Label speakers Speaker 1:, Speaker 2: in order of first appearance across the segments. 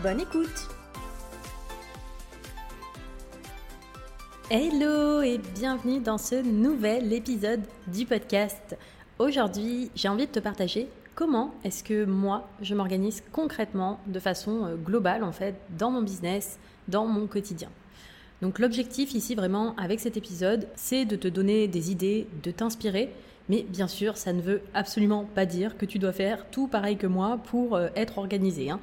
Speaker 1: Bonne écoute Hello et bienvenue dans ce nouvel épisode du podcast. Aujourd'hui, j'ai envie de te partager comment est-ce que moi, je m'organise concrètement de façon euh, globale en fait dans mon business, dans mon quotidien. Donc l'objectif ici vraiment avec cet épisode, c'est de te donner des idées, de t'inspirer, mais bien sûr, ça ne veut absolument pas dire que tu dois faire tout pareil que moi pour euh, être organisé. Hein.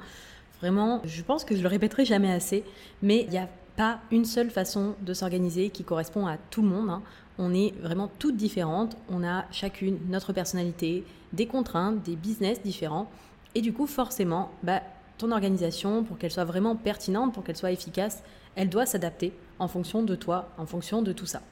Speaker 1: Vraiment, je pense que je le répéterai jamais assez, mais il n'y a pas une seule façon de s'organiser qui correspond à tout le monde. Hein. On est vraiment toutes différentes, on a chacune notre personnalité, des contraintes, des business différents, et du coup forcément, bah, ton organisation, pour qu'elle soit vraiment pertinente, pour qu'elle soit efficace, elle doit s'adapter en fonction de toi, en fonction de tout ça.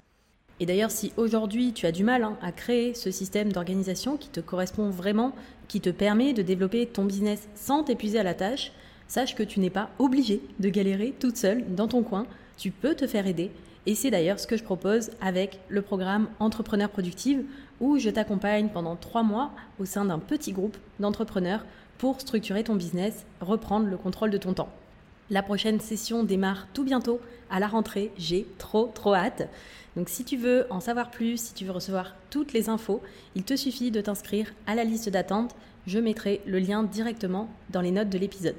Speaker 1: Et d'ailleurs, si aujourd'hui tu as du mal hein, à créer ce système d'organisation qui te correspond vraiment, qui te permet de développer ton business sans t'épuiser à la tâche, sache que tu n'es pas obligé de galérer toute seule dans ton coin. Tu peux te faire aider. Et c'est d'ailleurs ce que je propose avec le programme Entrepreneur Productive, où je t'accompagne pendant trois mois au sein d'un petit groupe d'entrepreneurs pour structurer ton business, reprendre le contrôle de ton temps. La prochaine session démarre tout bientôt à la rentrée. J'ai trop trop hâte. Donc si tu veux en savoir plus, si tu veux recevoir toutes les infos, il te suffit de t'inscrire à la liste d'attente. Je mettrai le lien directement dans les notes de l'épisode.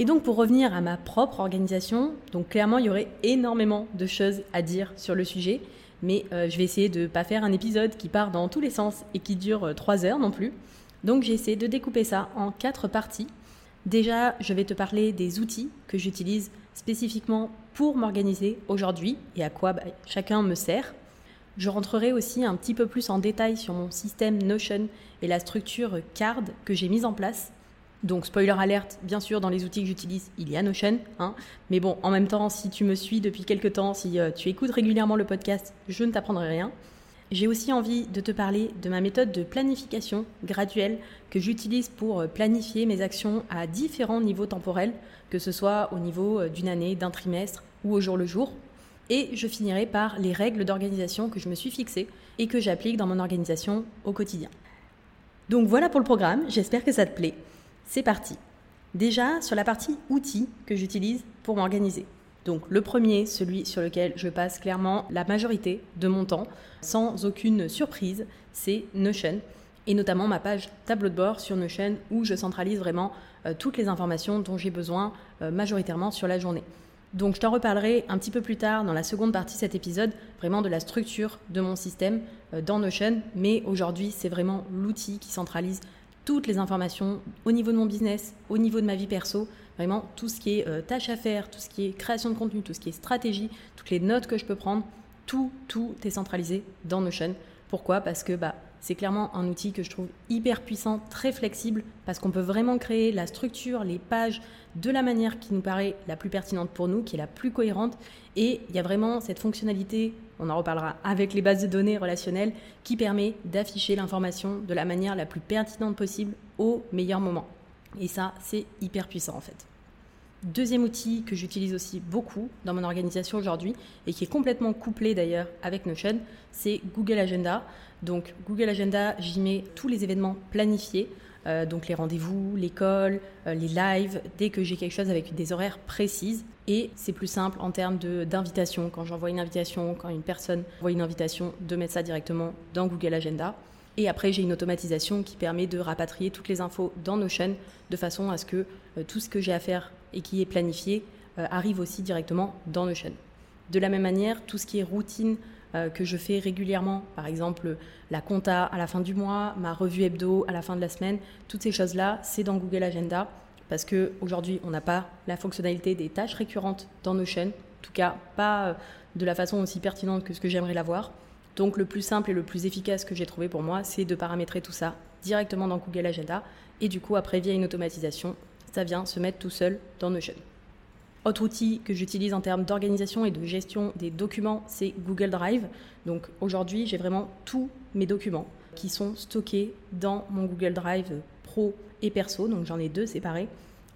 Speaker 1: Et donc pour revenir à ma propre organisation, donc clairement il y aurait énormément de choses à dire sur le sujet, mais euh, je vais essayer de ne pas faire un épisode qui part dans tous les sens et qui dure 3 euh, heures non plus. Donc j'ai essayé de découper ça en quatre parties Déjà, je vais te parler des outils que j'utilise spécifiquement pour m'organiser aujourd'hui et à quoi bah, chacun me sert. Je rentrerai aussi un petit peu plus en détail sur mon système Notion et la structure CARD que j'ai mise en place. Donc, spoiler alerte, bien sûr, dans les outils que j'utilise, il y a Notion. Hein. Mais bon, en même temps, si tu me suis depuis quelques temps, si euh, tu écoutes régulièrement le podcast, je ne t'apprendrai rien. J'ai aussi envie de te parler de ma méthode de planification graduelle que j'utilise pour euh, planifier mes actions à différents niveaux temporels, que ce soit au niveau euh, d'une année, d'un trimestre ou au jour le jour. Et je finirai par les règles d'organisation que je me suis fixées et que j'applique dans mon organisation au quotidien. Donc voilà pour le programme, j'espère que ça te plaît. C'est parti. Déjà sur la partie outils que j'utilise pour m'organiser. Donc le premier, celui sur lequel je passe clairement la majorité de mon temps, sans aucune surprise, c'est Notion. Et notamment ma page tableau de bord sur Notion où je centralise vraiment euh, toutes les informations dont j'ai besoin euh, majoritairement sur la journée. Donc je t'en reparlerai un petit peu plus tard dans la seconde partie de cet épisode, vraiment de la structure de mon système euh, dans Notion. Mais aujourd'hui, c'est vraiment l'outil qui centralise toutes les informations au niveau de mon business, au niveau de ma vie perso, vraiment tout ce qui est euh, tâche à faire, tout ce qui est création de contenu, tout ce qui est stratégie, toutes les notes que je peux prendre, tout, tout est centralisé dans Notion. Pourquoi? Parce que bah, c'est clairement un outil que je trouve hyper puissant, très flexible, parce qu'on peut vraiment créer la structure, les pages de la manière qui nous paraît la plus pertinente pour nous, qui est la plus cohérente. Et il y a vraiment cette fonctionnalité on en reparlera avec les bases de données relationnelles, qui permet d'afficher l'information de la manière la plus pertinente possible au meilleur moment. Et ça, c'est hyper puissant en fait. Deuxième outil que j'utilise aussi beaucoup dans mon organisation aujourd'hui et qui est complètement couplé d'ailleurs avec Notion, c'est Google Agenda. Donc Google Agenda, j'y mets tous les événements planifiés euh, donc les rendez-vous, l'école, euh, les lives, dès que j'ai quelque chose avec des horaires précises. Et c'est plus simple en termes d'invitation. Quand j'envoie une invitation, quand une personne envoie une invitation, de mettre ça directement dans Google Agenda. Et après, j'ai une automatisation qui permet de rapatrier toutes les infos dans Notion de façon à ce que euh, tout ce que j'ai à faire et qui est planifié arrive aussi directement dans Notion. De la même manière, tout ce qui est routine euh, que je fais régulièrement, par exemple la compta à la fin du mois, ma revue hebdo à la fin de la semaine, toutes ces choses-là, c'est dans Google Agenda parce qu'aujourd'hui, on n'a pas la fonctionnalité des tâches récurrentes dans chaînes, en tout cas pas euh, de la façon aussi pertinente que ce que j'aimerais l'avoir. Donc le plus simple et le plus efficace que j'ai trouvé pour moi, c'est de paramétrer tout ça directement dans Google Agenda et du coup après via une automatisation, ça vient se mettre tout seul dans Notion. Autre outil que j'utilise en termes d'organisation et de gestion des documents, c'est Google Drive. Donc aujourd'hui, j'ai vraiment tous mes documents qui sont stockés dans mon Google Drive pro et perso. Donc j'en ai deux séparés.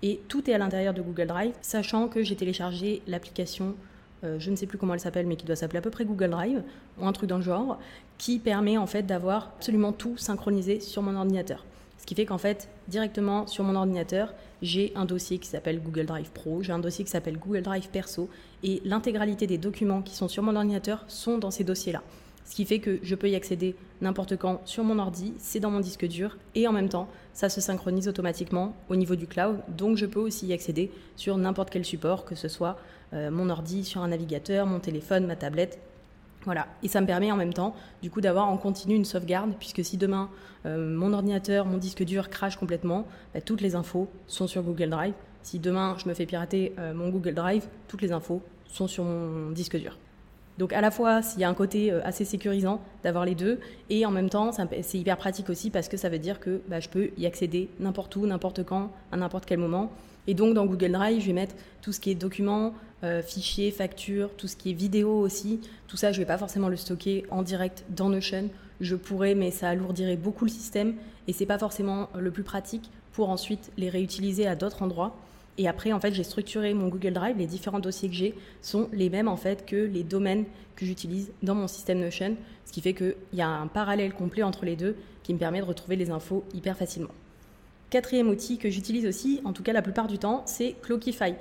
Speaker 1: Et tout est à l'intérieur de Google Drive, sachant que j'ai téléchargé l'application, euh, je ne sais plus comment elle s'appelle, mais qui doit s'appeler à peu près Google Drive, ou un truc dans le genre, qui permet en fait d'avoir absolument tout synchronisé sur mon ordinateur. Ce qui fait qu'en fait, directement sur mon ordinateur, j'ai un dossier qui s'appelle Google Drive Pro, j'ai un dossier qui s'appelle Google Drive Perso, et l'intégralité des documents qui sont sur mon ordinateur sont dans ces dossiers-là. Ce qui fait que je peux y accéder n'importe quand sur mon ordi, c'est dans mon disque dur, et en même temps, ça se synchronise automatiquement au niveau du cloud, donc je peux aussi y accéder sur n'importe quel support, que ce soit euh, mon ordi, sur un navigateur, mon téléphone, ma tablette, voilà, et ça me permet en même temps, du coup, d'avoir en continu une sauvegarde, puisque si demain euh, mon ordinateur, mon disque dur crache complètement, bah, toutes les infos sont sur Google Drive. Si demain je me fais pirater euh, mon Google Drive, toutes les infos sont sur mon disque dur. Donc à la fois, s'il y a un côté euh, assez sécurisant d'avoir les deux, et en même temps, c'est hyper pratique aussi parce que ça veut dire que bah, je peux y accéder n'importe où, n'importe quand, à n'importe quel moment. Et donc dans Google Drive, je vais mettre tout ce qui est documents, euh, fichiers, factures, tout ce qui est vidéo aussi. Tout ça, je ne vais pas forcément le stocker en direct dans Notion. Je pourrais, mais ça alourdirait beaucoup le système et c'est pas forcément le plus pratique pour ensuite les réutiliser à d'autres endroits. Et après, en fait, j'ai structuré mon Google Drive. Les différents dossiers que j'ai sont les mêmes en fait que les domaines que j'utilise dans mon système Notion, ce qui fait qu'il y a un parallèle complet entre les deux qui me permet de retrouver les infos hyper facilement. Quatrième outil que j'utilise aussi, en tout cas la plupart du temps, c'est Clockify.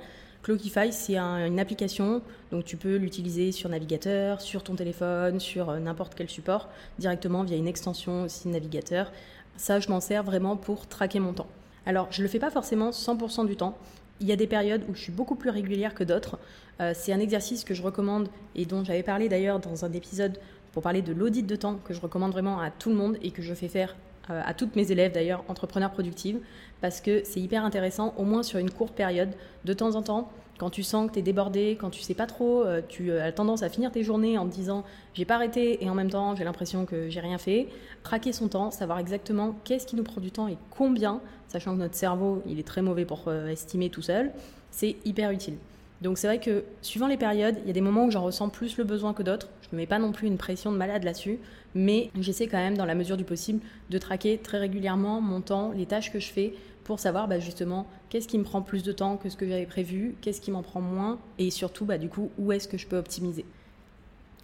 Speaker 1: Clockify, c'est une application, donc tu peux l'utiliser sur navigateur, sur ton téléphone, sur euh, n'importe quel support, directement via une extension aussi navigateur. Ça, je m'en sers vraiment pour traquer mon temps. Alors, je ne le fais pas forcément 100% du temps. Il y a des périodes où je suis beaucoup plus régulière que d'autres. Euh, c'est un exercice que je recommande et dont j'avais parlé d'ailleurs dans un épisode pour parler de l'audit de temps que je recommande vraiment à tout le monde et que je fais faire à toutes mes élèves d'ailleurs, entrepreneurs productives, parce que c'est hyper intéressant, au moins sur une courte période, de temps en temps, quand tu sens que tu es débordé, quand tu sais pas trop, euh, tu as tendance à finir tes journées en te disant j'ai pas arrêté et en même temps j'ai l'impression que j'ai rien fait. Traquer son temps, savoir exactement qu'est-ce qui nous prend du temps et combien, sachant que notre cerveau il est très mauvais pour euh, estimer tout seul, c'est hyper utile. Donc c'est vrai que suivant les périodes, il y a des moments où j'en ressens plus le besoin que d'autres. Je ne mets pas non plus une pression de malade là-dessus, mais j'essaie quand même, dans la mesure du possible, de traquer très régulièrement mon temps, les tâches que je fais, pour savoir bah, justement qu'est-ce qui me prend plus de temps que ce que j'avais prévu, qu'est-ce qui m'en prend moins, et surtout bah, du coup où est-ce que je peux optimiser.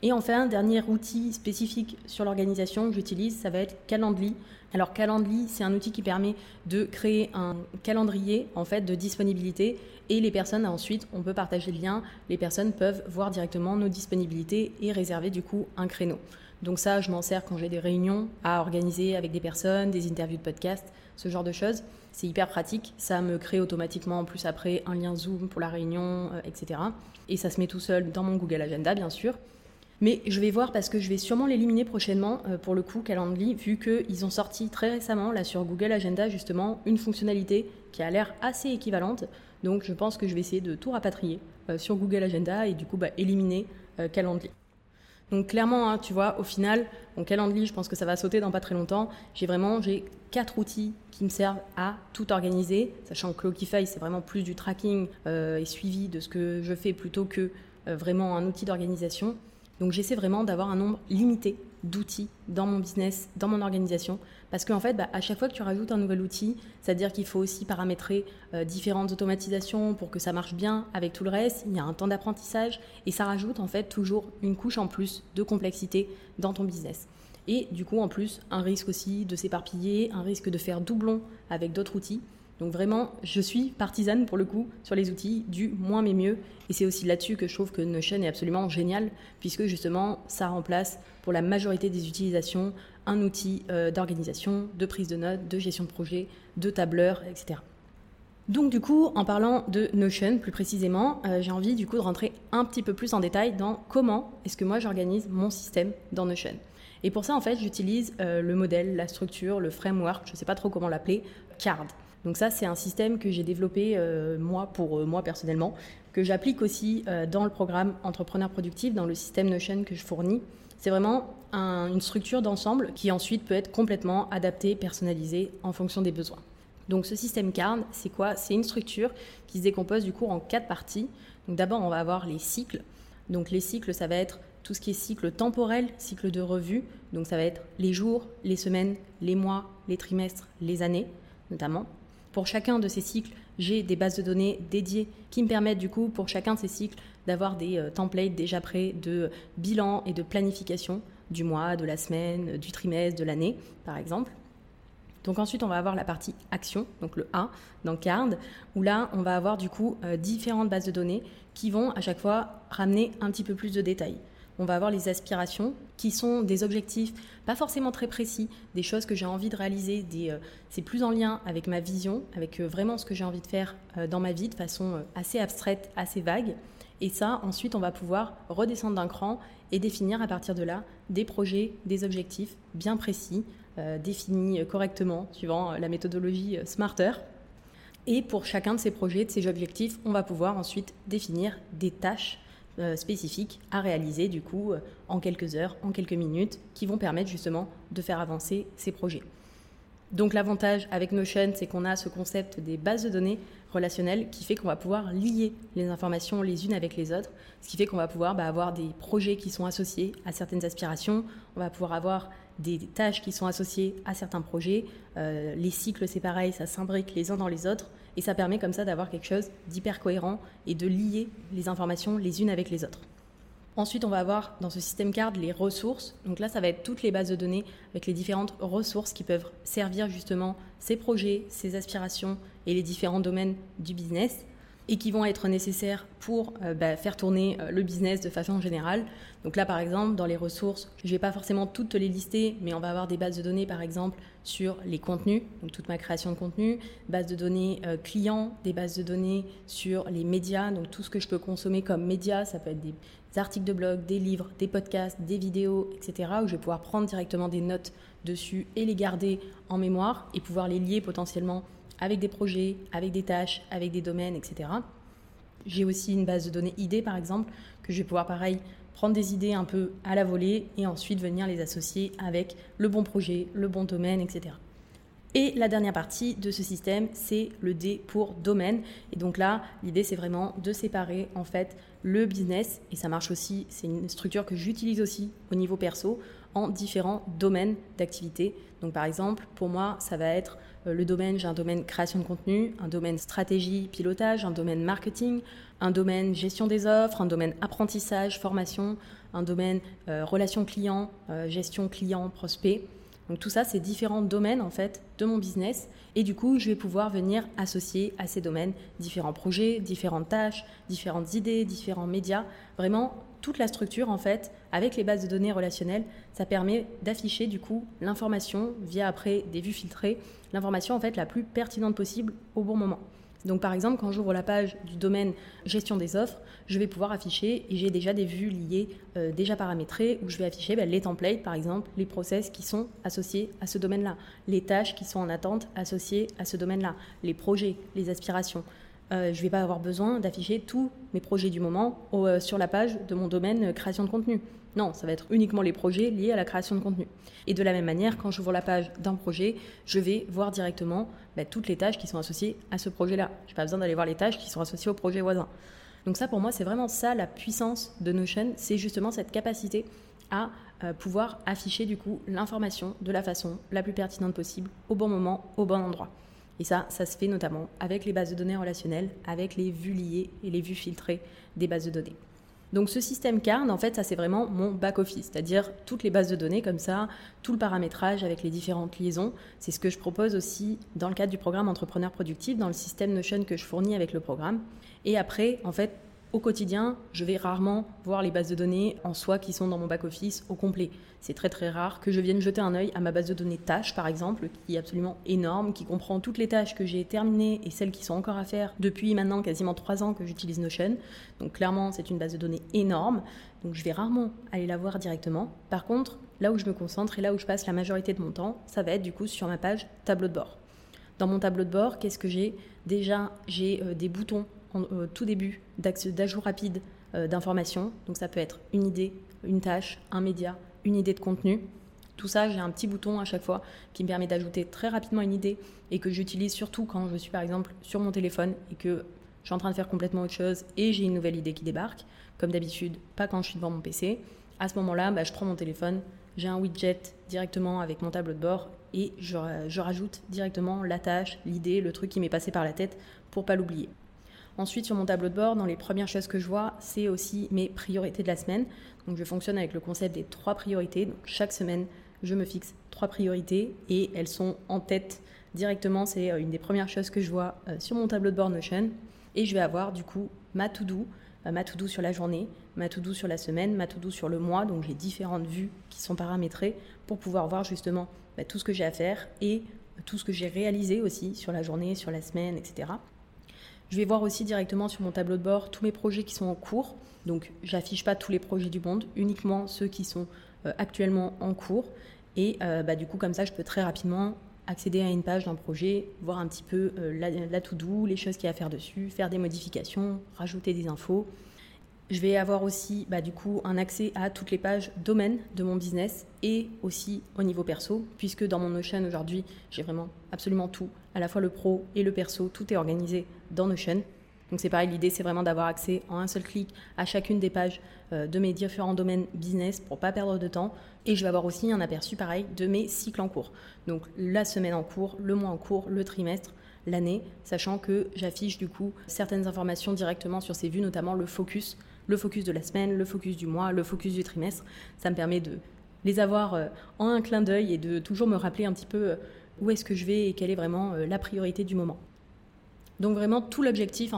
Speaker 1: Et enfin, dernier outil spécifique sur l'organisation que j'utilise, ça va être Calendly. Alors Calendly, c'est un outil qui permet de créer un calendrier en fait de disponibilité et les personnes ensuite, on peut partager le lien, les personnes peuvent voir directement nos disponibilités et réserver du coup un créneau. Donc ça, je m'en sers quand j'ai des réunions à organiser avec des personnes, des interviews de podcast, ce genre de choses. C'est hyper pratique. Ça me crée automatiquement en plus après un lien Zoom pour la réunion, euh, etc. Et ça se met tout seul dans mon Google Agenda, bien sûr. Mais je vais voir parce que je vais sûrement l'éliminer prochainement euh, pour le coup Calendly, vu qu'ils ont sorti très récemment là sur Google Agenda justement une fonctionnalité qui a l'air assez équivalente. Donc je pense que je vais essayer de tout rapatrier euh, sur Google Agenda et du coup bah, éliminer Calendly. Donc clairement, hein, tu vois, au final, mon calendrier, je pense que ça va sauter dans pas très longtemps. J'ai vraiment j'ai quatre outils qui me servent à tout organiser, sachant que Clockify, c'est vraiment plus du tracking euh, et suivi de ce que je fais plutôt que euh, vraiment un outil d'organisation. Donc j'essaie vraiment d'avoir un nombre limité d'outils dans mon business, dans mon organisation. Parce qu'en fait, bah, à chaque fois que tu rajoutes un nouvel outil, c'est-à-dire qu'il faut aussi paramétrer euh, différentes automatisations pour que ça marche bien avec tout le reste. Il y a un temps d'apprentissage et ça rajoute en fait toujours une couche en plus de complexité dans ton business. Et du coup, en plus, un risque aussi de s'éparpiller, un risque de faire doublon avec d'autres outils. Donc vraiment, je suis partisane pour le coup sur les outils du moins mais mieux. Et c'est aussi là-dessus que je trouve que Notion est absolument génial, puisque justement, ça remplace pour la majorité des utilisations un outil euh, d'organisation, de prise de notes, de gestion de projet, de tableur, etc. Donc du coup, en parlant de Notion plus précisément, euh, j'ai envie du coup de rentrer un petit peu plus en détail dans comment est-ce que moi j'organise mon système dans Notion. Et pour ça, en fait, j'utilise euh, le modèle, la structure, le framework, je ne sais pas trop comment l'appeler, CARD. Donc ça, c'est un système que j'ai développé euh, moi pour euh, moi personnellement, que j'applique aussi euh, dans le programme Entrepreneur Productif, dans le système Notion que je fournis. C'est vraiment une structure d'ensemble qui ensuite peut être complètement adaptée, personnalisée en fonction des besoins. Donc ce système CARN, c'est quoi? C'est une structure qui se décompose du coup en quatre parties. Donc d'abord, on va avoir les cycles. Donc les cycles, ça va être tout ce qui est cycle temporel, cycle de revue. Donc ça va être les jours, les semaines, les mois, les trimestres, les années notamment. Pour chacun de ces cycles, j'ai des bases de données dédiées qui me permettent du coup pour chacun de ces cycles d'avoir des euh, templates déjà prêts de bilan et de planification du mois, de la semaine, du trimestre, de l'année par exemple. Donc ensuite, on va avoir la partie action, donc le A dans Card, où là, on va avoir du coup euh, différentes bases de données qui vont à chaque fois ramener un petit peu plus de détails. On va avoir les aspirations, qui sont des objectifs pas forcément très précis, des choses que j'ai envie de réaliser, euh, c'est plus en lien avec ma vision, avec euh, vraiment ce que j'ai envie de faire dans ma vie de façon assez abstraite, assez vague. Et ça, ensuite, on va pouvoir redescendre d'un cran et définir à partir de là des projets, des objectifs bien précis, euh, définis correctement suivant la méthodologie Smarter. Et pour chacun de ces projets, de ces objectifs, on va pouvoir ensuite définir des tâches euh, spécifiques à réaliser du coup euh, en quelques heures, en quelques minutes, qui vont permettre justement de faire avancer ces projets. Donc l'avantage avec Notion, c'est qu'on a ce concept des bases de données relationnelles qui fait qu'on va pouvoir lier les informations les unes avec les autres, ce qui fait qu'on va pouvoir bah, avoir des projets qui sont associés à certaines aspirations, on va pouvoir avoir des tâches qui sont associées à certains projets, euh, les cycles c'est pareil, ça s'imbrique les uns dans les autres, et ça permet comme ça d'avoir quelque chose d'hyper cohérent et de lier les informations les unes avec les autres. Ensuite, on va avoir dans ce système card les ressources. Donc là, ça va être toutes les bases de données avec les différentes ressources qui peuvent servir justement ces projets, ces aspirations et les différents domaines du business et qui vont être nécessaires pour euh, bah, faire tourner euh, le business de façon générale. Donc là, par exemple, dans les ressources, je ne vais pas forcément toutes les lister, mais on va avoir des bases de données, par exemple, sur les contenus, donc toute ma création de contenu, bases de données euh, clients, des bases de données sur les médias, donc tout ce que je peux consommer comme médias, ça peut être des articles de blog, des livres, des podcasts, des vidéos, etc., où je vais pouvoir prendre directement des notes dessus et les garder en mémoire et pouvoir les lier potentiellement avec des projets, avec des tâches, avec des domaines, etc. J'ai aussi une base de données idées, par exemple, que je vais pouvoir, pareil, prendre des idées un peu à la volée et ensuite venir les associer avec le bon projet, le bon domaine, etc. Et la dernière partie de ce système, c'est le D pour domaine. Et donc là, l'idée, c'est vraiment de séparer en fait le business, et ça marche aussi, c'est une structure que j'utilise aussi au niveau perso, en différents domaines d'activité. Donc par exemple, pour moi, ça va être le domaine, j'ai un domaine création de contenu, un domaine stratégie, pilotage, un domaine marketing, un domaine gestion des offres, un domaine apprentissage, formation, un domaine euh, relation client, euh, gestion client, prospect. Donc tout ça, c'est différents domaines en fait de mon business. Et du coup, je vais pouvoir venir associer à ces domaines différents projets, différentes tâches, différentes idées, différents médias. Vraiment, toute la structure en fait, avec les bases de données relationnelles, ça permet d'afficher du coup l'information via après des vues filtrées, l'information en fait la plus pertinente possible au bon moment. Donc par exemple, quand j'ouvre la page du domaine gestion des offres, je vais pouvoir afficher, et j'ai déjà des vues liées, euh, déjà paramétrées, où je vais afficher ben, les templates, par exemple, les process qui sont associés à ce domaine-là, les tâches qui sont en attente associées à ce domaine-là, les projets, les aspirations. Euh, je ne vais pas avoir besoin d'afficher tous mes projets du moment euh, sur la page de mon domaine création de contenu. Non, ça va être uniquement les projets liés à la création de contenu. Et de la même manière, quand j'ouvre la page d'un projet, je vais voir directement bah, toutes les tâches qui sont associées à ce projet-là. Je n'ai pas besoin d'aller voir les tâches qui sont associées au projet voisin. Donc ça, pour moi, c'est vraiment ça la puissance de Notion, c'est justement cette capacité à euh, pouvoir afficher du coup l'information de la façon la plus pertinente possible, au bon moment, au bon endroit. Et ça, ça se fait notamment avec les bases de données relationnelles, avec les vues liées et les vues filtrées des bases de données. Donc ce système CARN, en fait, ça c'est vraiment mon back-office, c'est-à-dire toutes les bases de données comme ça, tout le paramétrage avec les différentes liaisons. C'est ce que je propose aussi dans le cadre du programme Entrepreneur Productif, dans le système Notion que je fournis avec le programme. Et après, en fait, au quotidien, je vais rarement voir les bases de données en soi qui sont dans mon back-office au complet. C'est très très rare que je vienne jeter un œil à ma base de données tâches, par exemple, qui est absolument énorme, qui comprend toutes les tâches que j'ai terminées et celles qui sont encore à faire depuis maintenant quasiment trois ans que j'utilise Notion. Donc clairement, c'est une base de données énorme. Donc je vais rarement aller la voir directement. Par contre, là où je me concentre et là où je passe la majorité de mon temps, ça va être du coup sur ma page tableau de bord. Dans mon tableau de bord, qu'est-ce que j'ai? Déjà, j'ai euh, des boutons en euh, tout début d'ajout rapide euh, d'informations. Donc ça peut être une idée, une tâche, un média, une idée de contenu. Tout ça, j'ai un petit bouton à chaque fois qui me permet d'ajouter très rapidement une idée et que j'utilise surtout quand je suis par exemple sur mon téléphone et que je suis en train de faire complètement autre chose et j'ai une nouvelle idée qui débarque. Comme d'habitude, pas quand je suis devant mon PC. À ce moment-là, bah, je prends mon téléphone, j'ai un widget directement avec mon tableau de bord et je, je rajoute directement la tâche, l'idée, le truc qui m'est passé par la tête pour pas l'oublier. Ensuite, sur mon tableau de bord, dans les premières choses que je vois, c'est aussi mes priorités de la semaine. Donc, je fonctionne avec le concept des trois priorités. Donc, chaque semaine, je me fixe trois priorités et elles sont en tête directement. C'est euh, une des premières choses que je vois euh, sur mon tableau de bord Notion. Et je vais avoir du coup ma to-do, euh, ma to-do sur la journée, ma to-do sur la semaine, ma to-do sur le mois, donc j'ai différentes vues qui sont paramétrées pour pouvoir voir justement bah, tout ce que j'ai à faire et tout ce que j'ai réalisé aussi sur la journée, sur la semaine, etc. Je vais voir aussi directement sur mon tableau de bord tous mes projets qui sont en cours. Donc j'affiche pas tous les projets du monde, uniquement ceux qui sont actuellement en cours. Et euh, bah, du coup, comme ça, je peux très rapidement accéder à une page d'un projet, voir un petit peu euh, la, to-do, les choses qu'il y a à faire dessus, faire des modifications, rajouter des infos. Je vais avoir aussi bah, du coup un accès à toutes les pages domaines de mon business et aussi au niveau perso, puisque dans mon Notion aujourd'hui, j'ai vraiment absolument tout, à la fois le pro et le perso, tout est organisé dans Notion. Donc c'est pareil, l'idée c'est vraiment d'avoir accès en un seul clic à chacune des pages euh, de mes différents domaines business pour pas perdre de temps. Et je vais avoir aussi un aperçu pareil de mes cycles en cours. Donc la semaine en cours, le mois en cours, le trimestre, l'année, sachant que j'affiche du coup certaines informations directement sur ces vues, notamment le focus, le focus de la semaine, le focus du mois, le focus du trimestre. Ça me permet de les avoir euh, en un clin d'œil et de toujours me rappeler un petit peu euh, où est-ce que je vais et quelle est vraiment la priorité du moment. Donc vraiment, tout l'objectif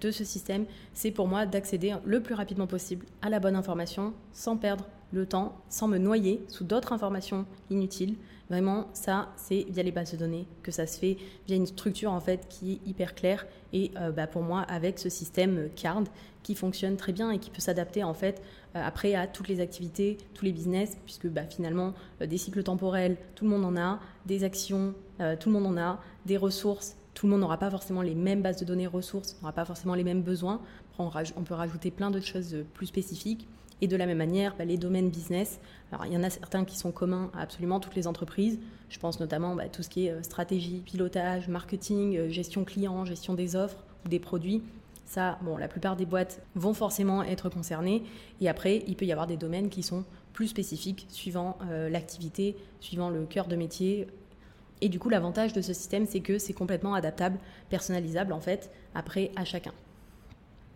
Speaker 1: de ce système, c'est pour moi d'accéder le plus rapidement possible à la bonne information sans perdre le temps, sans me noyer sous d'autres informations inutiles. Vraiment, ça, c'est via les bases de données que ça se fait, via une structure en fait qui est hyper claire. Et euh, bah, pour moi, avec ce système CARD qui fonctionne très bien et qui peut s'adapter en fait euh, après à toutes les activités, tous les business, puisque bah, finalement, euh, des cycles temporels, tout le monde en a, des actions, tout le monde en a, des ressources, tout le monde n'aura pas forcément les mêmes bases de données ressources, n'aura pas forcément les mêmes besoins. On, peut rajouter plein d'autres choses plus spécifiques. Et de la même manière, bah, les domaines business, alors il y en a certains qui sont communs à absolument toutes les entreprises. Je pense notamment à bah, tout ce qui est euh, stratégie, pilotage, marketing, euh, gestion client, gestion des offres ou des produits. Ça, bon, la plupart des boîtes vont forcément être concernées. Et après, il peut y avoir des domaines qui sont plus spécifiques suivant euh, l'activité, suivant le cœur de métier, et du coup, l'avantage de ce système, c'est que c'est complètement adaptable, personnalisable en fait, après à chacun.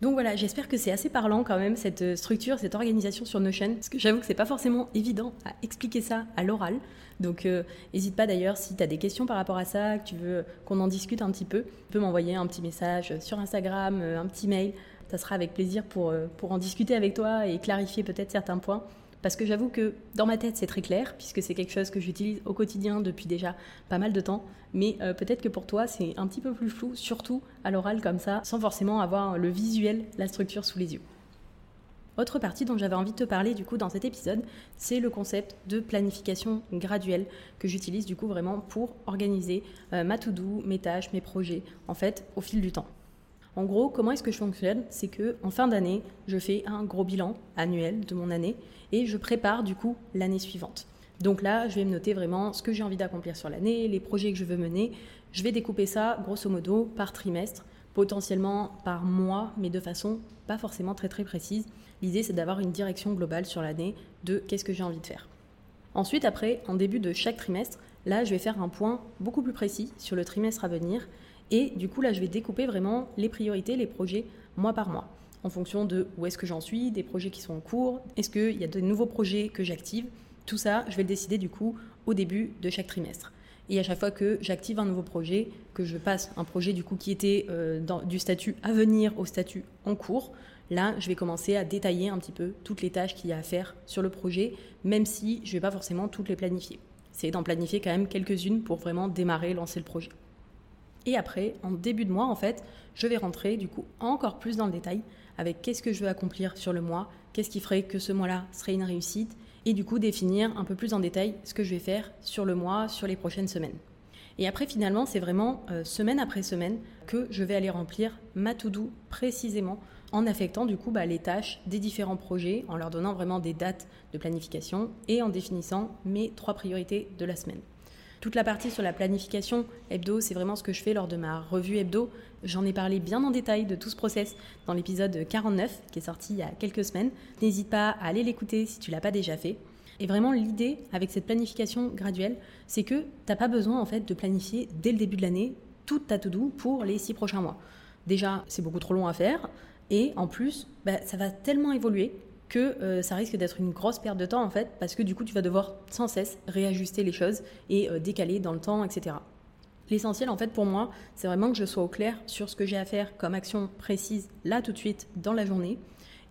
Speaker 1: Donc voilà, j'espère que c'est assez parlant quand même cette structure, cette organisation sur Notion, parce que j'avoue que c'est pas forcément évident à expliquer ça à l'oral. Donc n'hésite euh, pas d'ailleurs si tu as des questions par rapport à ça, que tu veux qu'on en discute un petit peu, tu peux m'envoyer un petit message sur Instagram, euh, un petit mail. Ça sera avec plaisir pour, euh, pour en discuter avec toi et clarifier peut-être certains points. Parce que j'avoue que dans ma tête, c'est très clair, puisque c'est quelque chose que j'utilise au quotidien depuis déjà pas mal de temps. Mais euh, peut-être que pour toi, c'est un petit peu plus flou, surtout à l'oral comme ça, sans forcément avoir le visuel, la structure sous les yeux. Autre partie dont j'avais envie de te parler du coup dans cet épisode, c'est le concept de planification graduelle que j'utilise du coup vraiment pour organiser euh, ma to-do, mes tâches, mes projets, en fait, au fil du temps. En gros, comment est-ce que je fonctionne? C'est que en fin d'année, je fais un gros bilan annuel de mon année et je prépare du coup l'année suivante. Donc là, je vais me noter vraiment ce que j'ai envie d'accomplir sur l'année, les projets que je veux mener. Je vais découper ça grosso modo par trimestre, potentiellement par mois, mais de façon pas forcément très très précise. L'idée, c'est d'avoir une direction globale sur l'année de qu'est-ce que j'ai envie de faire. Ensuite, après, en début de chaque trimestre, là, je vais faire un point beaucoup plus précis sur le trimestre à venir et du coup, là, je vais découper vraiment les priorités, les projets, mois par mois, en fonction de où est-ce que j'en suis, des projets qui sont en cours, est-ce qu'il y a de nouveaux projets que j'active? Tout ça, je vais le décider du coup au début de chaque trimestre. Et à chaque fois que j'active un nouveau projet, que je passe un projet du coup qui était euh, du statut à venir au statut en cours, là, je vais commencer à détailler un petit peu toutes les tâches qu'il y a à faire sur le projet, même si je ne vais pas forcément toutes les planifier. C'est d'en planifier quand même quelques-unes pour vraiment démarrer, lancer le projet. Et après, en début de mois, en fait, je vais rentrer du coup encore plus dans le détail avec qu'est-ce que je veux accomplir sur le mois, qu'est-ce qui ferait que ce mois-là serait une réussite, et du coup définir un peu plus en détail ce que je vais faire sur le mois, sur les prochaines semaines. Et après, finalement, c'est vraiment euh, semaine après semaine que je vais aller remplir ma to-do précisément en affectant du coup bah, les tâches des différents projets, en leur donnant vraiment des dates de planification et en définissant mes trois priorités de la semaine. Toute la partie sur la planification hebdo, c'est vraiment ce que je fais lors de ma revue hebdo. J'en ai parlé bien en détail de tout ce process dans l'épisode 49 qui est sorti il y a quelques semaines. N'hésite pas à aller l'écouter si tu l'as pas déjà fait. Et vraiment l'idée avec cette planification graduelle, c'est que tu n'as pas besoin en fait de planifier dès le début de l'année toute ta to-do pour les six prochains mois. Déjà, c'est beaucoup trop long à faire. Et en plus, bah, ça va tellement évoluer que euh, ça risque d'être une grosse perte de temps en fait, parce que du coup tu vas devoir sans cesse réajuster les choses et euh, décaler dans le temps, etc. L'essentiel en fait pour moi, c'est vraiment que je sois au clair sur ce que j'ai à faire comme action précise là tout de suite dans la journée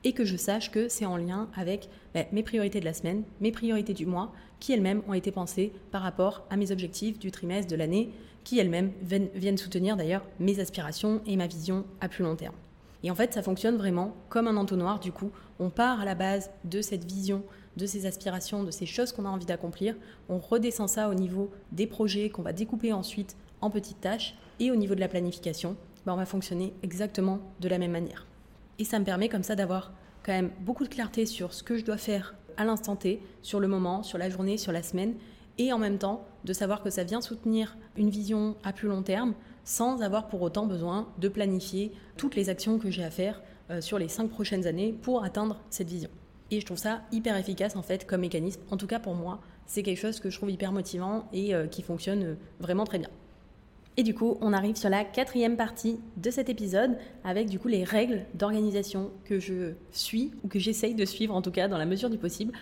Speaker 1: et que je sache que c'est en lien avec ben, mes priorités de la semaine, mes priorités du mois, qui elles-mêmes ont été pensées par rapport à mes objectifs du trimestre, de l'année, qui elles-mêmes viennent soutenir d'ailleurs mes aspirations et ma vision à plus long terme. Et en fait, ça fonctionne vraiment comme un entonnoir. Du coup, on part à la base de cette vision, de ces aspirations, de ces choses qu'on a envie d'accomplir. On redescend ça au niveau des projets qu'on va découper ensuite en petites tâches. Et au niveau de la planification, ben, on va fonctionner exactement de la même manière. Et ça me permet comme ça d'avoir quand même beaucoup de clarté sur ce que je dois faire à l'instant T, sur le moment, sur la journée, sur la semaine, et en même temps de savoir que ça vient soutenir une vision à plus long terme, sans avoir pour autant besoin de planifier toutes les actions que j'ai à faire euh, sur les cinq prochaines années pour atteindre cette vision. Et je trouve ça hyper efficace en fait comme mécanisme. En tout cas pour moi, c'est quelque chose que je trouve hyper motivant et euh, qui fonctionne euh, vraiment très bien. Et du coup, on arrive sur la quatrième partie de cet épisode avec du coup les règles d'organisation que je suis ou que j'essaye de suivre en tout cas dans la mesure du possible.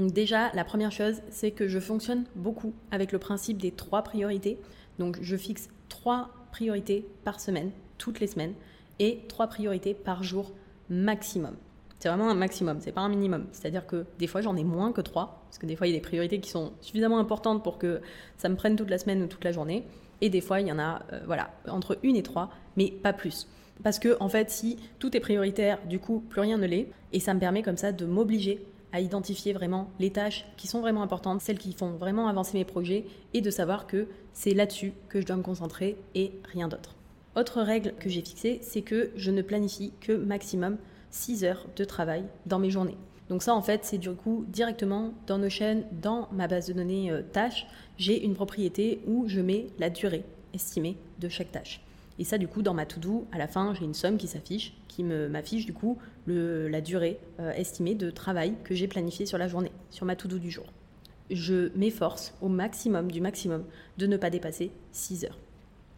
Speaker 1: Donc déjà, la première chose, c'est que je fonctionne beaucoup avec le principe des trois priorités. Donc je fixe trois priorités par semaine, toutes les semaines, et trois priorités par jour maximum. C'est vraiment un maximum, c'est pas un minimum. C'est-à-dire que des fois j'en ai moins que trois, parce que des fois il y a des priorités qui sont suffisamment importantes pour que ça me prenne toute la semaine ou toute la journée, et des fois il y en a, euh, voilà, entre une et trois, mais pas plus. Parce que en fait, si tout est prioritaire, du coup plus rien ne l'est, et ça me permet comme ça de m'obliger à identifier vraiment les tâches qui sont vraiment importantes, celles qui font vraiment avancer mes projets, et de savoir que c'est là-dessus que je dois me concentrer et rien d'autre. Autre règle que j'ai fixée, c'est que je ne planifie que maximum 6 heures de travail dans mes journées. Donc ça, en fait, c'est du coup directement dans nos chaînes, dans ma base de données euh, tâches, j'ai une propriété où je mets la durée estimée de chaque tâche. Et ça, du coup, dans ma to-do, à la fin, j'ai une somme qui s'affiche, qui m'affiche du coup la durée euh, estimée de travail que j'ai planifié sur la journée, sur ma to-do du jour. Je m'efforce au maximum du maximum de ne pas dépasser 6 heures.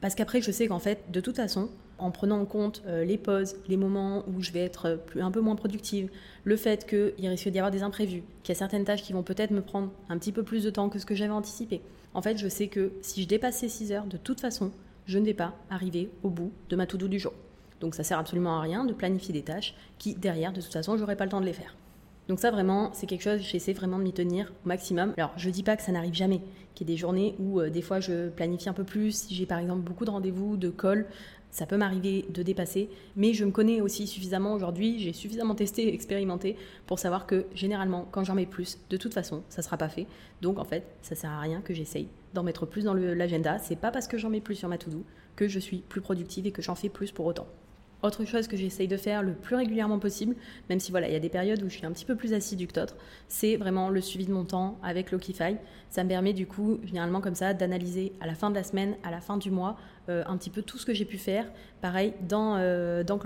Speaker 1: Parce qu'après, je sais qu'en fait, de toute façon, en prenant en compte euh, les pauses, les moments où je vais être un peu moins productive, le fait qu'il risque d'y avoir des imprévus, qu'il y a certaines tâches qui vont peut-être me prendre un petit peu plus de temps que ce que j'avais anticipé. En fait, je sais que si je dépasse ces 6 heures, de toute façon, je ne vais pas arriver au bout de ma to-do du jour. Donc ça sert absolument à rien de planifier des tâches qui, derrière, de toute façon, j'aurai pas le temps de les faire. Donc ça vraiment, c'est quelque chose, j'essaie vraiment de m'y tenir au maximum. Alors je dis pas que ça n'arrive jamais, qu'il y ait des journées où euh, des fois je planifie un peu plus, si j'ai par exemple beaucoup de rendez-vous, de calls, ça peut m'arriver de dépasser, mais je me connais aussi suffisamment aujourd'hui, j'ai suffisamment testé expérimenté pour savoir que généralement, quand j'en mets plus, de toute façon, ça sera pas fait. Donc en fait, ça sert à rien que j'essaye d'en mettre plus dans l'agenda. C'est pas parce que j'en mets plus sur ma to-do que je suis plus productive et que j'en fais plus pour autant. Autre chose que j'essaye de faire le plus régulièrement possible, même si voilà, il y a des périodes où je suis un petit peu plus assidue que d'autres, c'est vraiment le suivi de mon temps avec Lokify. Ça me permet du coup, généralement comme ça, d'analyser à la fin de la semaine, à la fin du mois, euh, un petit peu tout ce que j'ai pu faire. Pareil, dans, euh, dans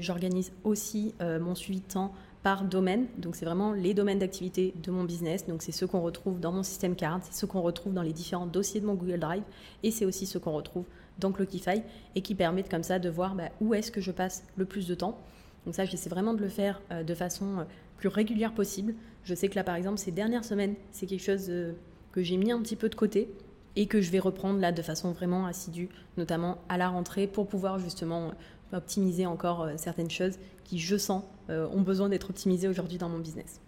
Speaker 1: j'organise aussi euh, mon suivi de temps par domaine. Donc c'est vraiment les domaines d'activité de mon business. Donc c'est ceux qu'on retrouve dans mon système card, c'est ceux qu'on retrouve dans les différents dossiers de mon Google Drive et c'est aussi ceux qu'on retrouve dans Clockify et qui permettent comme ça de voir bah, où est-ce que je passe le plus de temps. Donc ça, j'essaie vraiment de le faire euh, de façon euh, plus régulière possible. Je sais que là, par exemple, ces dernières semaines, c'est quelque chose euh, que j'ai mis un petit peu de côté et que je vais reprendre là de façon vraiment assidue, notamment à la rentrée, pour pouvoir justement optimiser encore certaines choses qui, je sens, ont besoin d'être optimisées aujourd'hui dans mon business.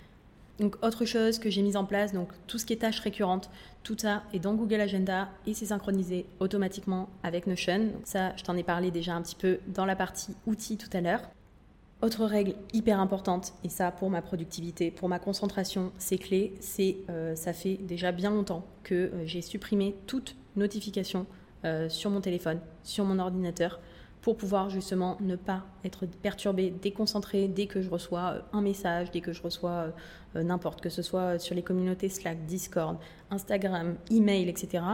Speaker 1: Donc autre chose que j'ai mise en place, donc tout ce qui est tâches récurrentes, tout ça est dans Google Agenda et c'est synchronisé automatiquement avec Notion. ça, je t'en ai parlé déjà un petit peu dans la partie outils tout à l'heure. Autre règle hyper importante, et ça pour ma productivité, pour ma concentration, c'est clé, c'est euh, ça fait déjà bien longtemps que euh, j'ai supprimé toute notification euh, sur mon téléphone, sur mon ordinateur, pour pouvoir justement ne pas être perturbé, déconcentré dès que je reçois euh, un message, dès que je reçois euh, n'importe, que ce soit sur les communautés Slack, Discord, Instagram, email, etc.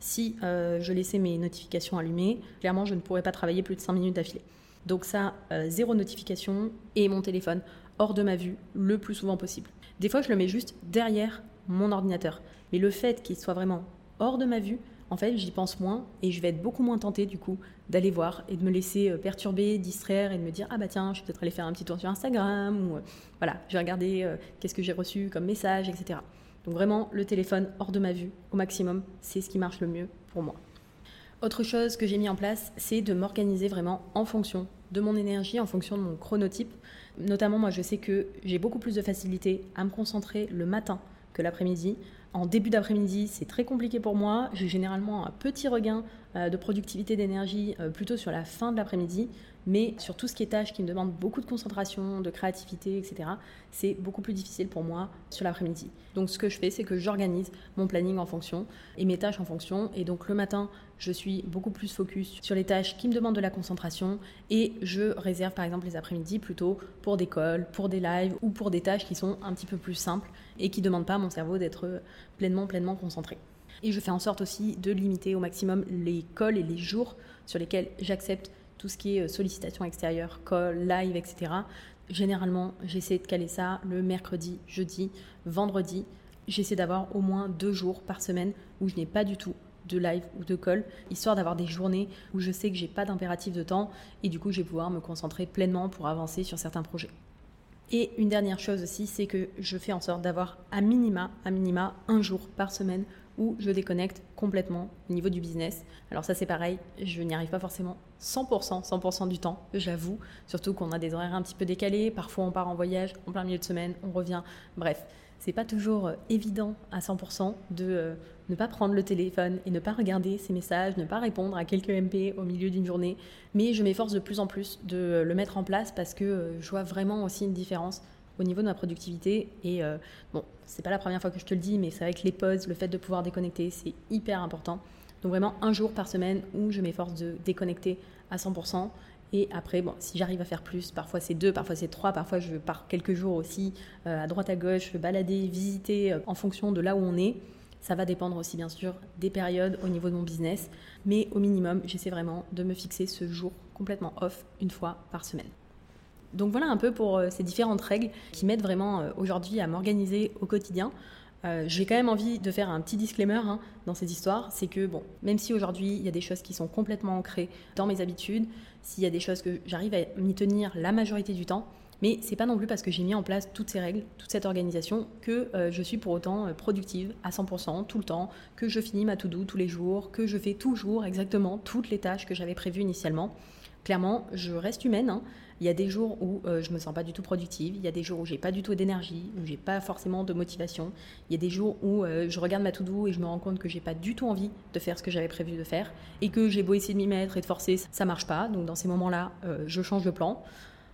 Speaker 1: Si je laissais mes notifications allumées, clairement, je ne pourrais pas travailler plus de 5 minutes d'affilée. Donc ça, zéro notification et mon téléphone hors de ma vue le plus souvent possible. Des fois, je le mets juste derrière mon ordinateur. Mais le fait qu'il soit vraiment hors de ma vue, en fait, j'y pense moins et je vais être beaucoup moins tentée du coup d'aller voir et de me laisser euh, perturber, distraire et de me dire ah bah tiens, je vais peut-être aller faire un petit tour sur Instagram ou euh, voilà, je vais regarder euh, qu'est-ce que j'ai reçu comme message, etc. Donc vraiment, le téléphone hors de ma vue au maximum, c'est ce qui marche le mieux pour moi. Autre chose que j'ai mis en place, c'est de m'organiser vraiment en fonction de mon énergie, en fonction de mon chronotype. Notamment, moi, je sais que j'ai beaucoup plus de facilité à me concentrer le matin que l'après-midi. En début d'après-midi, c'est très compliqué pour moi. J'ai généralement un petit regain euh, de productivité d'énergie euh, plutôt sur la fin de l'après-midi, mais sur tout ce qui est tâches qui me demandent beaucoup de concentration, de créativité, etc., c'est beaucoup plus difficile pour moi sur l'après-midi. Donc ce que je fais, c'est que j'organise mon planning en fonction et mes tâches en fonction. Et donc le matin, je suis beaucoup plus focus sur les tâches qui me demandent de la concentration et je réserve par exemple les après-midi plutôt pour des calls, pour des lives ou pour des tâches qui sont un petit peu plus simples et qui ne demandent pas à mon cerveau d'être pleinement, pleinement concentré. Et je fais en sorte aussi de limiter au maximum les calls et les jours sur lesquels j'accepte tout ce qui est euh, sollicitation extérieure, call, live, etc. Généralement, j'essaie de caler ça le mercredi, jeudi, vendredi. J'essaie d'avoir au moins deux jours par semaine où je n'ai pas du tout de live ou de call, histoire d'avoir des journées où je sais que j'ai pas d'impératif de temps et du coup je vais pouvoir me concentrer pleinement pour avancer sur certains projets. Et une dernière chose aussi, c'est que je fais en sorte d'avoir à minima, à minima, un jour par semaine où je déconnecte complètement au niveau du business. Alors ça c'est pareil, je n'y arrive pas forcément 100%, 100% du temps, j'avoue, surtout qu'on a des horaires un petit peu décalés, parfois on part en voyage en plein milieu de semaine, on revient, bref, c'est pas toujours euh, évident à 100% de euh, ne pas prendre le téléphone et ne pas regarder ces messages, ne pas répondre à quelques MP au milieu d'une journée, mais je m'efforce de plus en plus de euh, le mettre en place parce que je vois vraiment aussi une différence au niveau de ma productivité. Et euh, bon, c'est pas la première fois que je te le dis, mais c'est avec les pauses, le fait de pouvoir déconnecter, c'est hyper important. Donc vraiment un jour par semaine où je m'efforce de déconnecter à 100%. Et après, si j'arrive à faire plus, parfois c'est deux, parfois c'est trois, parfois je pars quelques jours aussi euh, à droite à gauche, balader, visiter euh, en fonction de là où on est. Ça va dépendre aussi bien sûr des périodes au niveau de mon business, mais au minimum, j'essaie vraiment de me fixer ce jour complètement off une fois par semaine. Donc voilà un peu pour euh, ces différentes règles qui m'aident vraiment aujourd'hui à m'organiser au quotidien. Euh, j'ai quand même envie de faire un petit disclaimer hein, dans ces histoires, c'est que bon, même si aujourd'hui il y a des choses qui sont complètement ancrées dans mes habitudes, s'il y a des choses que j'arrive à m'y tenir la majorité du temps, mais c'est pas non plus parce que j'ai mis en place toutes ces règles, toute cette organisation que je suis pour autant productive à 100% tout le temps, que je finis ma to-do tous les jours, que je fais toujours exactement toutes les tâches que j'avais prévues initialement. Clairement, je reste humaine. Hein. Il y a des jours où je euh, je me sens pas du tout productive, il y a des jours où j'ai pas du tout d'énergie, où j'ai pas forcément de motivation, il y a des jours où euh, je regarde ma to-do et je me rends compte que j'ai pas du tout envie de faire ce que j'avais prévu de faire et que j'ai beau essayer de m'y mettre et de forcer, ça marche pas. Donc dans ces moments-là, euh, je change de plan.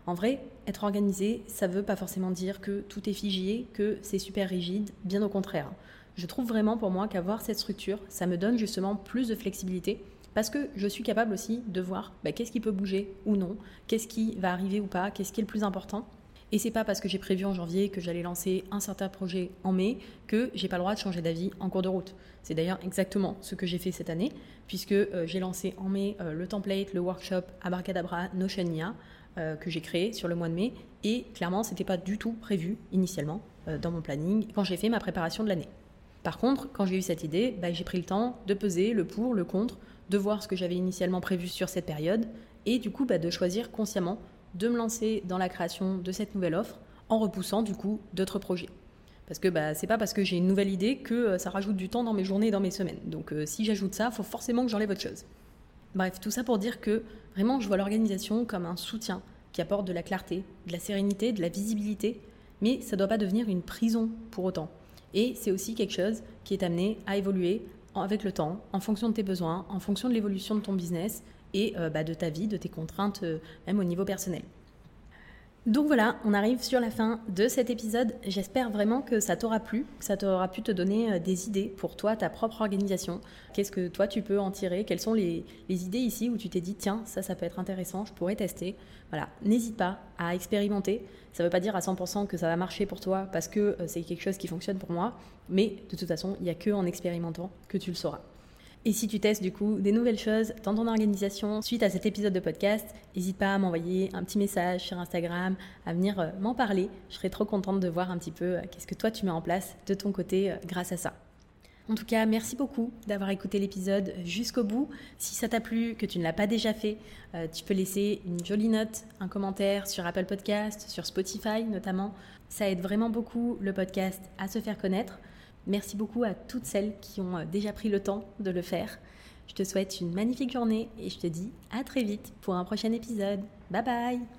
Speaker 1: En vrai, être organisé, ça veut pas forcément dire que tout est figé, que c'est super rigide, bien au contraire. Je trouve vraiment pour moi qu'avoir cette structure, ça me donne justement plus de flexibilité parce que je suis capable aussi de voir bah, qu'est-ce qui peut bouger ou non, qu'est-ce qui va arriver ou pas, qu'est-ce qui est le plus important. Et c'est pas parce que j'ai prévu en janvier que j'allais lancer un certain projet en mai que j'ai pas le droit de changer d'avis en cours de route. C'est d'ailleurs exactement ce que j'ai fait cette année, puisque euh, j'ai lancé en mai euh, le template, le workshop Abracadabra Notion euh, que j'ai créé sur le mois de mai. Et clairement, c'était pas du tout prévu initialement dans mon planning quand j'ai fait ma préparation de l'année. Par contre, quand j'ai eu cette idée, bah, j'ai pris le temps de peser le pour, le contre, de voir ce que j'avais initialement prévu sur cette période et du coup bah, de choisir consciemment de me lancer dans la création de cette nouvelle offre en repoussant du coup d'autres projets. Parce que bah, c'est pas parce que j'ai une nouvelle idée que euh, ça rajoute du temps dans mes journées et dans mes semaines. Donc euh, si j'ajoute ça, faut forcément que j'enlève autre chose. Bref, tout ça pour dire que vraiment je vois l'organisation comme un soutien qui apporte de la clarté, de la sérénité, de la visibilité, mais ça ne doit pas devenir une prison pour autant. Et c'est aussi quelque chose qui est amené à évoluer, avec le temps, en fonction de tes besoins, en fonction de l'évolution de ton business et euh, bah, de ta vie, de tes contraintes, euh, même au niveau personnel. Donc voilà, on arrive sur la fin de cet épisode. J'espère vraiment que ça t'aura plu, que ça t'aura pu te donner euh, des idées pour toi, ta propre organisation. Qu'est-ce que toi tu peux en tirer? Quelles sont les, idées ici où tu t'es dit tiens, ça, ça peut être intéressant, je pourrais tester? Voilà, n'hésite pas à expérimenter. Ça ne veut pas dire à 100% que ça va marcher pour toi parce que euh, c'est quelque chose qui fonctionne pour moi, mais de toute façon, il n'y a que en expérimentant que tu le sauras. Et si tu testes du coup des nouvelles choses dans ton organisation suite à cet épisode de podcast, n'hésite pas à m'envoyer un petit message sur Instagram, à venir euh, m'en parler. Je serais trop contente de voir un petit peu euh, qu'est-ce que toi tu mets en place de ton côté euh, grâce à ça. En tout cas, merci beaucoup d'avoir écouté l'épisode jusqu'au bout. Si ça t'a plu, que tu ne l'as pas déjà fait, tu peux laisser une jolie note, un commentaire sur Apple Podcast, sur Spotify notamment. Ça aide vraiment beaucoup le podcast à se faire connaître. Merci beaucoup à toutes celles qui ont euh, déjà pris le temps de le faire. Je te souhaite une magnifique journée et je te dis à très vite pour un prochain épisode. Bye bye